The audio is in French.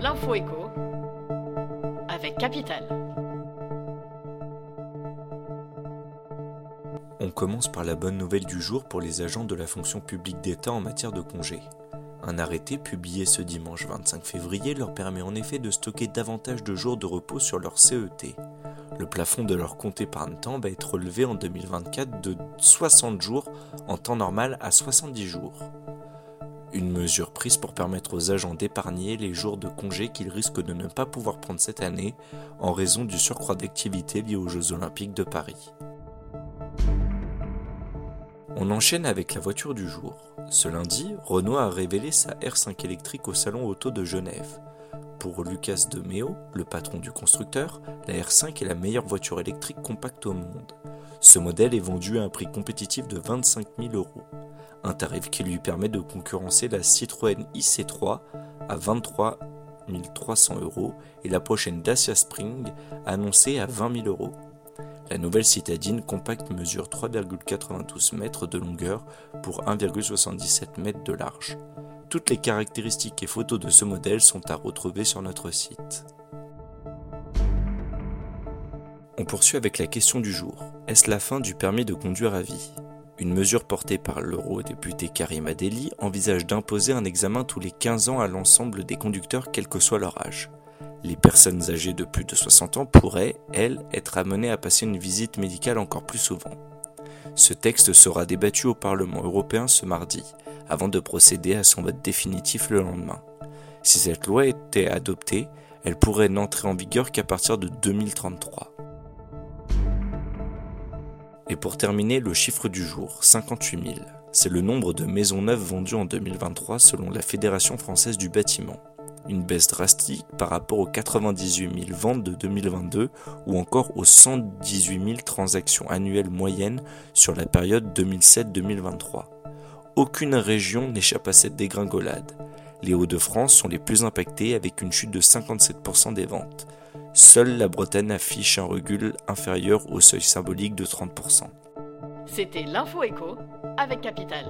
L'info écho avec Capital. On commence par la bonne nouvelle du jour pour les agents de la fonction publique d'État en matière de congés. Un arrêté publié ce dimanche 25 février leur permet en effet de stocker davantage de jours de repos sur leur CET. Le plafond de leur compte épargne-temps va être relevé en 2024 de 60 jours en temps normal à 70 jours. Une mesure prise pour permettre aux agents d'épargner les jours de congé qu'ils risquent de ne pas pouvoir prendre cette année en raison du surcroît d'activité lié aux Jeux Olympiques de Paris. On enchaîne avec la voiture du jour. Ce lundi, Renault a révélé sa R5 électrique au Salon Auto de Genève. Pour Lucas de Meo, le patron du constructeur, la R5 est la meilleure voiture électrique compacte au monde. Ce modèle est vendu à un prix compétitif de 25 000 euros un tarif qui lui permet de concurrencer la Citroën IC3 à 23 300 euros et la prochaine Dacia Spring annoncée à 20 000 euros. La nouvelle citadine compacte mesure 3,92 mètres de longueur pour 1,77 mètres de large. Toutes les caractéristiques et photos de ce modèle sont à retrouver sur notre site. On poursuit avec la question du jour. Est-ce la fin du permis de conduire à vie? Une mesure portée par l'eurodéputé Karim Adeli envisage d'imposer un examen tous les 15 ans à l'ensemble des conducteurs quel que soit leur âge. Les personnes âgées de plus de 60 ans pourraient, elles, être amenées à passer une visite médicale encore plus souvent. Ce texte sera débattu au Parlement européen ce mardi, avant de procéder à son vote définitif le lendemain. Si cette loi était adoptée, elle pourrait n'entrer en vigueur qu'à partir de 2033. Et pour terminer, le chiffre du jour, 58 000. C'est le nombre de maisons neuves vendues en 2023 selon la Fédération française du bâtiment. Une baisse drastique par rapport aux 98 000 ventes de 2022 ou encore aux 118 000 transactions annuelles moyennes sur la période 2007-2023. Aucune région n'échappe à cette dégringolade. Les Hauts-de-France sont les plus impactés avec une chute de 57% des ventes. Seule la Bretagne affiche un recul inférieur au seuil symbolique de 30%. C'était l'info écho avec Capital.